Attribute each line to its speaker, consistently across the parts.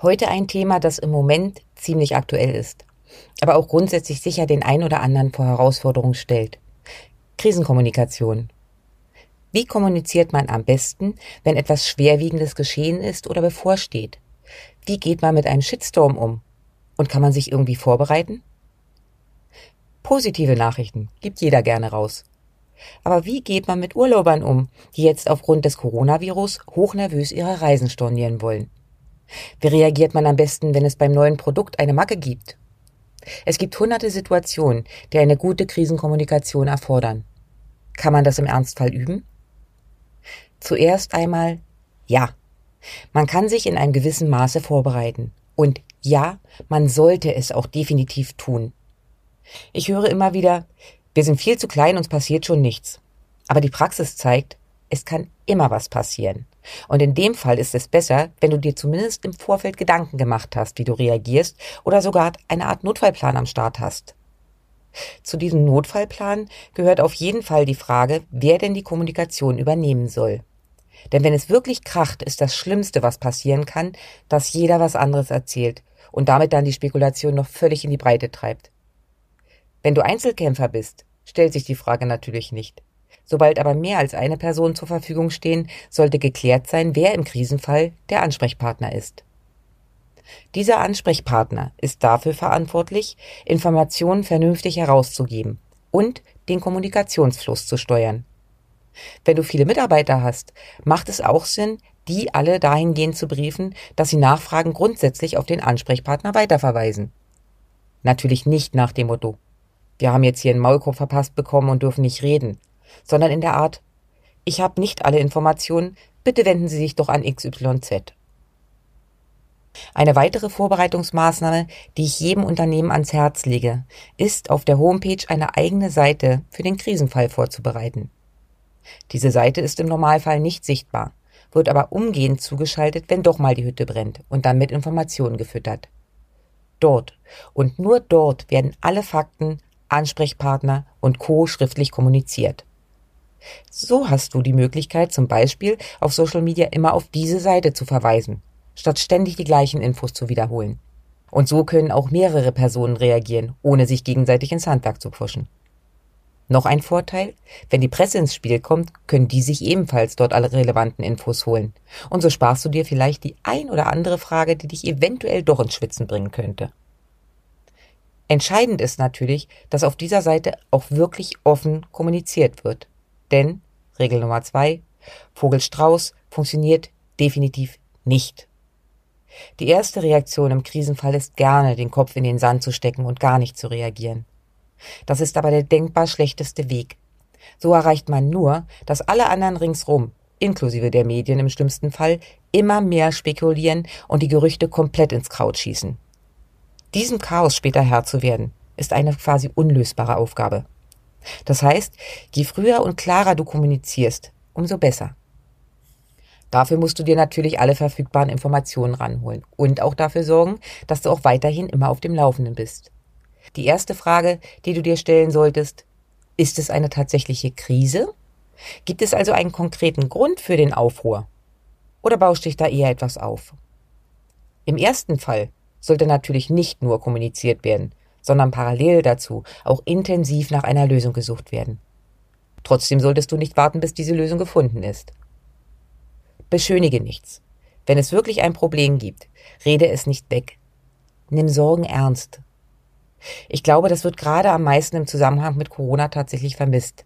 Speaker 1: Heute ein Thema, das im Moment ziemlich aktuell ist, aber auch grundsätzlich sicher den ein oder anderen vor Herausforderungen stellt. Krisenkommunikation. Wie kommuniziert man am besten, wenn etwas Schwerwiegendes geschehen ist oder bevorsteht? Wie geht man mit einem Shitstorm um? Und kann man sich irgendwie vorbereiten? Positive Nachrichten gibt jeder gerne raus. Aber wie geht man mit Urlaubern um, die jetzt aufgrund des Coronavirus hochnervös ihre Reisen stornieren wollen? Wie reagiert man am besten, wenn es beim neuen Produkt eine Macke gibt? Es gibt hunderte Situationen, die eine gute Krisenkommunikation erfordern. Kann man das im Ernstfall üben? Zuerst einmal ja. Man kann sich in einem gewissen Maße vorbereiten. Und ja, man sollte es auch definitiv tun. Ich höre immer wieder, wir sind viel zu klein, uns passiert schon nichts. Aber die Praxis zeigt, es kann immer was passieren. Und in dem Fall ist es besser, wenn du dir zumindest im Vorfeld Gedanken gemacht hast, wie du reagierst oder sogar eine Art Notfallplan am Start hast. Zu diesem Notfallplan gehört auf jeden Fall die Frage, wer denn die Kommunikation übernehmen soll. Denn wenn es wirklich kracht, ist das Schlimmste, was passieren kann, dass jeder was anderes erzählt und damit dann die Spekulation noch völlig in die Breite treibt. Wenn du Einzelkämpfer bist, stellt sich die Frage natürlich nicht. Sobald aber mehr als eine Person zur Verfügung stehen, sollte geklärt sein, wer im Krisenfall der Ansprechpartner ist. Dieser Ansprechpartner ist dafür verantwortlich, Informationen vernünftig herauszugeben und den Kommunikationsfluss zu steuern. Wenn du viele Mitarbeiter hast, macht es auch Sinn, die alle dahingehend zu briefen, dass sie Nachfragen grundsätzlich auf den Ansprechpartner weiterverweisen. Natürlich nicht nach dem Motto, wir haben jetzt hier einen Maulkorb verpasst bekommen und dürfen nicht reden sondern in der Art Ich habe nicht alle Informationen, bitte wenden Sie sich doch an XYZ. Eine weitere Vorbereitungsmaßnahme, die ich jedem Unternehmen ans Herz lege, ist, auf der Homepage eine eigene Seite für den Krisenfall vorzubereiten. Diese Seite ist im Normalfall nicht sichtbar, wird aber umgehend zugeschaltet, wenn doch mal die Hütte brennt und dann mit Informationen gefüttert. Dort und nur dort werden alle Fakten, Ansprechpartner und Co. schriftlich kommuniziert. So hast du die Möglichkeit, zum Beispiel auf Social Media immer auf diese Seite zu verweisen, statt ständig die gleichen Infos zu wiederholen. Und so können auch mehrere Personen reagieren, ohne sich gegenseitig ins Handwerk zu pfuschen. Noch ein Vorteil, wenn die Presse ins Spiel kommt, können die sich ebenfalls dort alle relevanten Infos holen. Und so sparst du dir vielleicht die ein oder andere Frage, die dich eventuell doch ins Schwitzen bringen könnte. Entscheidend ist natürlich, dass auf dieser Seite auch wirklich offen kommuniziert wird. Denn, Regel Nummer zwei, Vogelstrauß funktioniert definitiv nicht. Die erste Reaktion im Krisenfall ist gerne, den Kopf in den Sand zu stecken und gar nicht zu reagieren. Das ist aber der denkbar schlechteste Weg. So erreicht man nur, dass alle anderen ringsrum, inklusive der Medien im schlimmsten Fall, immer mehr spekulieren und die Gerüchte komplett ins Kraut schießen. Diesem Chaos später Herr zu werden, ist eine quasi unlösbare Aufgabe. Das heißt, je früher und klarer du kommunizierst, umso besser. Dafür musst du dir natürlich alle verfügbaren Informationen ranholen und auch dafür sorgen, dass du auch weiterhin immer auf dem Laufenden bist. Die erste Frage, die du dir stellen solltest, ist es eine tatsächliche Krise? Gibt es also einen konkreten Grund für den Aufruhr? Oder bauscht dich da eher etwas auf? Im ersten Fall sollte natürlich nicht nur kommuniziert werden, sondern parallel dazu auch intensiv nach einer Lösung gesucht werden. Trotzdem solltest du nicht warten, bis diese Lösung gefunden ist. Beschönige nichts. Wenn es wirklich ein Problem gibt, rede es nicht weg. Nimm Sorgen ernst. Ich glaube, das wird gerade am meisten im Zusammenhang mit Corona tatsächlich vermisst.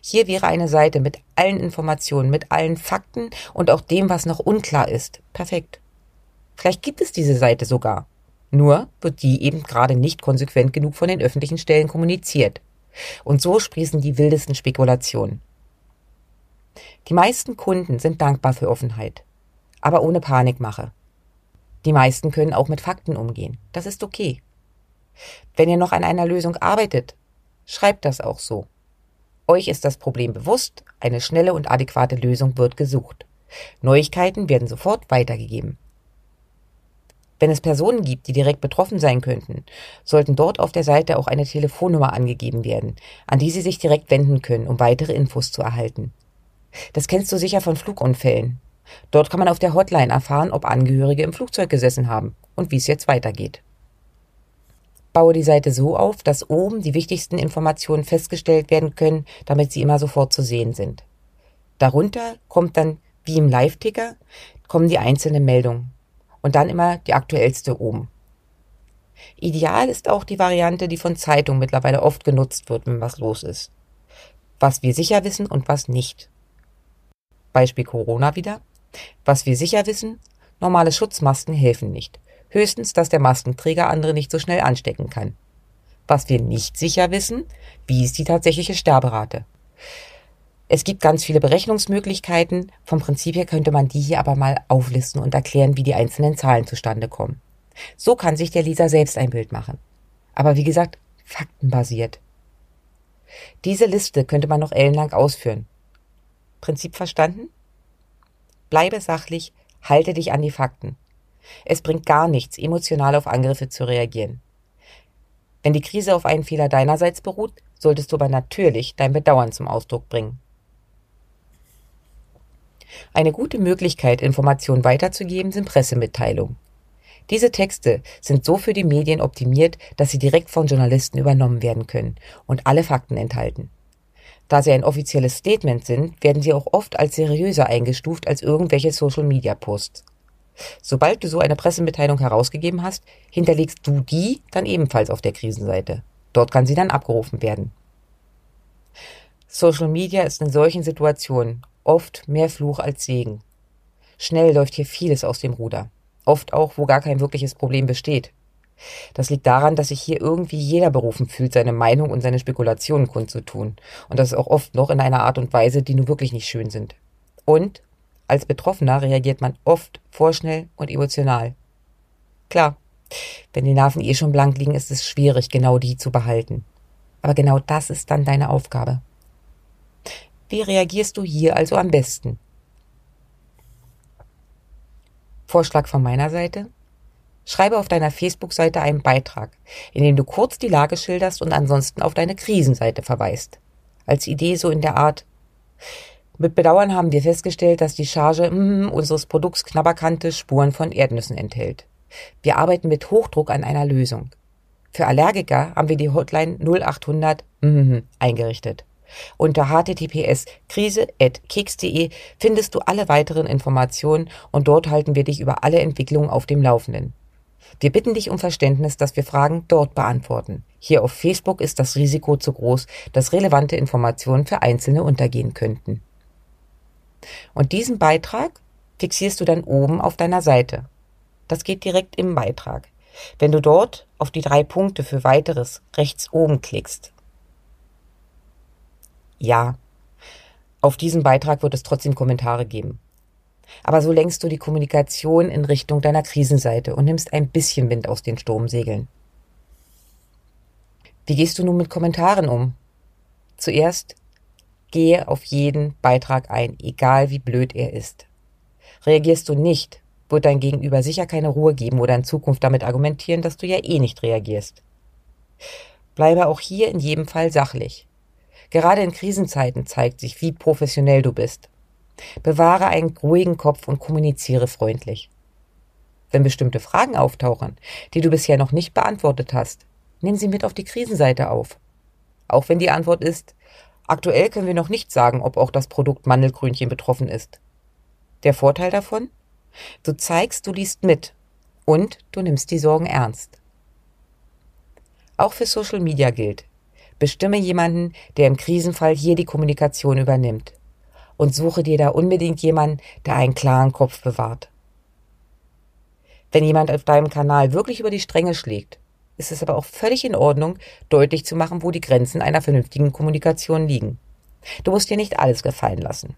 Speaker 1: Hier wäre eine Seite mit allen Informationen, mit allen Fakten und auch dem, was noch unklar ist. Perfekt. Vielleicht gibt es diese Seite sogar. Nur wird die eben gerade nicht konsequent genug von den öffentlichen Stellen kommuniziert. Und so sprießen die wildesten Spekulationen. Die meisten Kunden sind dankbar für Offenheit, aber ohne Panikmache. Die meisten können auch mit Fakten umgehen. Das ist okay. Wenn ihr noch an einer Lösung arbeitet, schreibt das auch so. Euch ist das Problem bewusst, eine schnelle und adäquate Lösung wird gesucht. Neuigkeiten werden sofort weitergegeben. Wenn es Personen gibt, die direkt betroffen sein könnten, sollten dort auf der Seite auch eine Telefonnummer angegeben werden, an die Sie sich direkt wenden können, um weitere Infos zu erhalten. Das kennst du sicher von Flugunfällen. Dort kann man auf der Hotline erfahren, ob Angehörige im Flugzeug gesessen haben und wie es jetzt weitergeht. Baue die Seite so auf, dass oben die wichtigsten Informationen festgestellt werden können, damit sie immer sofort zu sehen sind. Darunter kommt dann, wie im Live-Ticker, kommen die einzelnen Meldungen und dann immer die aktuellste oben. Ideal ist auch die Variante, die von Zeitungen mittlerweile oft genutzt wird, wenn was los ist. Was wir sicher wissen und was nicht. Beispiel Corona wieder. Was wir sicher wissen, normale Schutzmasken helfen nicht. Höchstens, dass der Maskenträger andere nicht so schnell anstecken kann. Was wir nicht sicher wissen, wie ist die tatsächliche Sterberate. Es gibt ganz viele Berechnungsmöglichkeiten. Vom Prinzip her könnte man die hier aber mal auflisten und erklären, wie die einzelnen Zahlen zustande kommen. So kann sich der Leser selbst ein Bild machen. Aber wie gesagt, faktenbasiert. Diese Liste könnte man noch ellenlang ausführen. Prinzip verstanden? Bleibe sachlich, halte dich an die Fakten. Es bringt gar nichts, emotional auf Angriffe zu reagieren. Wenn die Krise auf einen Fehler deinerseits beruht, solltest du aber natürlich dein Bedauern zum Ausdruck bringen. Eine gute Möglichkeit, Informationen weiterzugeben, sind Pressemitteilungen. Diese Texte sind so für die Medien optimiert, dass sie direkt von Journalisten übernommen werden können und alle Fakten enthalten. Da sie ein offizielles Statement sind, werden sie auch oft als seriöser eingestuft als irgendwelche Social-Media-Posts. Sobald du so eine Pressemitteilung herausgegeben hast, hinterlegst du die dann ebenfalls auf der Krisenseite. Dort kann sie dann abgerufen werden. Social Media ist in solchen Situationen oft mehr Fluch als Segen. Schnell läuft hier vieles aus dem Ruder. Oft auch, wo gar kein wirkliches Problem besteht. Das liegt daran, dass sich hier irgendwie jeder berufen fühlt, seine Meinung und seine Spekulationen kundzutun. Und das auch oft noch in einer Art und Weise, die nun wirklich nicht schön sind. Und als Betroffener reagiert man oft vorschnell und emotional. Klar, wenn die Nerven eh schon blank liegen, ist es schwierig, genau die zu behalten. Aber genau das ist dann deine Aufgabe. Wie reagierst du hier also am besten? Vorschlag von meiner Seite? Schreibe auf deiner Facebook-Seite einen Beitrag, in dem du kurz die Lage schilderst und ansonsten auf deine Krisenseite verweist. Als Idee so in der Art, mit Bedauern haben wir festgestellt, dass die Charge mm, unseres Produkts Knabberkante Spuren von Erdnüssen enthält. Wir arbeiten mit Hochdruck an einer Lösung. Für Allergiker haben wir die Hotline 0800 mm, eingerichtet. Unter https krise.keks.de findest du alle weiteren Informationen und dort halten wir dich über alle Entwicklungen auf dem Laufenden. Wir bitten dich um Verständnis, dass wir Fragen dort beantworten. Hier auf Facebook ist das Risiko zu groß, dass relevante Informationen für Einzelne untergehen könnten. Und diesen Beitrag fixierst du dann oben auf deiner Seite. Das geht direkt im Beitrag. Wenn du dort auf die drei Punkte für weiteres rechts oben klickst, ja. Auf diesen Beitrag wird es trotzdem Kommentare geben. Aber so lenkst du die Kommunikation in Richtung deiner Krisenseite und nimmst ein bisschen Wind aus den Sturmsegeln. Wie gehst du nun mit Kommentaren um? Zuerst gehe auf jeden Beitrag ein, egal wie blöd er ist. Reagierst du nicht, wird dein Gegenüber sicher keine Ruhe geben oder in Zukunft damit argumentieren, dass du ja eh nicht reagierst. Bleibe auch hier in jedem Fall sachlich. Gerade in Krisenzeiten zeigt sich, wie professionell du bist. Bewahre einen ruhigen Kopf und kommuniziere freundlich. Wenn bestimmte Fragen auftauchen, die du bisher noch nicht beantwortet hast, nimm sie mit auf die Krisenseite auf. Auch wenn die Antwort ist, aktuell können wir noch nicht sagen, ob auch das Produkt Mandelgrünchen betroffen ist. Der Vorteil davon? Du zeigst, du liest mit und du nimmst die Sorgen ernst. Auch für Social Media gilt, Bestimme jemanden, der im Krisenfall hier die Kommunikation übernimmt. Und suche dir da unbedingt jemanden, der einen klaren Kopf bewahrt. Wenn jemand auf deinem Kanal wirklich über die Stränge schlägt, ist es aber auch völlig in Ordnung, deutlich zu machen, wo die Grenzen einer vernünftigen Kommunikation liegen. Du musst dir nicht alles gefallen lassen.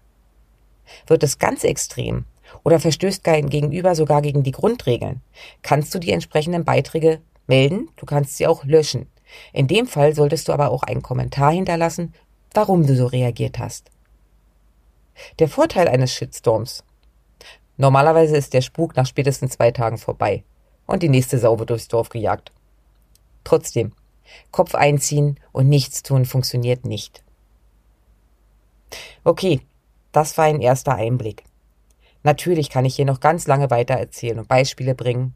Speaker 1: Wird es ganz extrem oder verstößt dein Gegenüber sogar gegen die Grundregeln, kannst du die entsprechenden Beiträge melden, du kannst sie auch löschen. In dem Fall solltest du aber auch einen Kommentar hinterlassen, warum du so reagiert hast. Der Vorteil eines Shitstorms. Normalerweise ist der Spuk nach spätestens zwei Tagen vorbei und die nächste Sau wird durchs Dorf gejagt. Trotzdem, Kopf einziehen und nichts tun funktioniert nicht. Okay, das war ein erster Einblick. Natürlich kann ich hier noch ganz lange weiter erzählen und Beispiele bringen,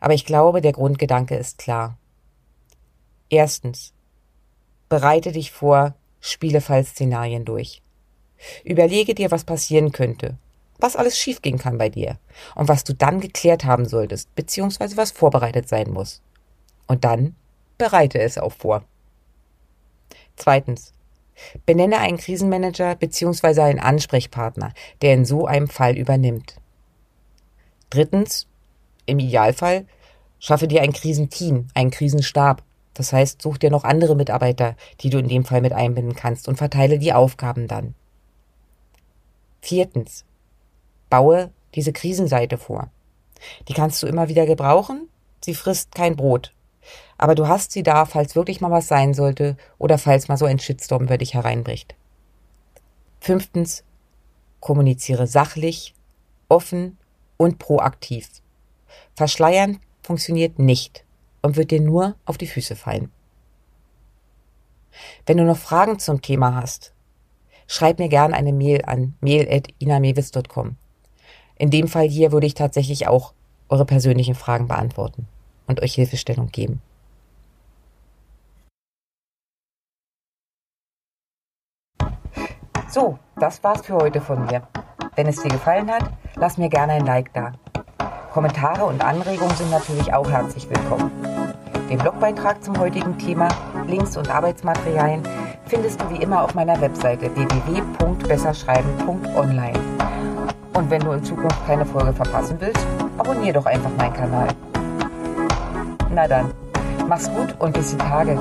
Speaker 1: aber ich glaube, der Grundgedanke ist klar. Erstens. Bereite dich vor, Spielefallszenarien durch. Überlege dir, was passieren könnte, was alles schiefgehen kann bei dir und was du dann geklärt haben solltest, beziehungsweise was vorbereitet sein muss. Und dann bereite es auch vor. Zweitens. Benenne einen Krisenmanager bzw. einen Ansprechpartner, der in so einem Fall übernimmt. Drittens, im Idealfall, schaffe dir ein Krisenteam, einen Krisenstab. Das heißt, such dir noch andere Mitarbeiter, die du in dem Fall mit einbinden kannst und verteile die Aufgaben dann. Viertens, baue diese Krisenseite vor. Die kannst du immer wieder gebrauchen. Sie frisst kein Brot. Aber du hast sie da, falls wirklich mal was sein sollte oder falls mal so ein Shitstorm über dich hereinbricht. Fünftens, kommuniziere sachlich, offen und proaktiv. Verschleiern funktioniert nicht und wird dir nur auf die Füße fallen. Wenn du noch Fragen zum Thema hast, schreib mir gerne eine Mail an mail.inamewis.com. In dem Fall hier würde ich tatsächlich auch eure persönlichen Fragen beantworten und euch Hilfestellung geben. So, das war's für heute von mir. Wenn es dir gefallen hat, lass mir gerne ein Like da. Kommentare und Anregungen sind natürlich auch herzlich willkommen. Den Blogbeitrag zum heutigen Thema, Links und Arbeitsmaterialien findest du wie immer auf meiner Webseite www.besserschreiben.online. Und wenn du in Zukunft keine Folge verpassen willst, abonnier doch einfach meinen Kanal. Na dann, mach's gut und bis die Tage.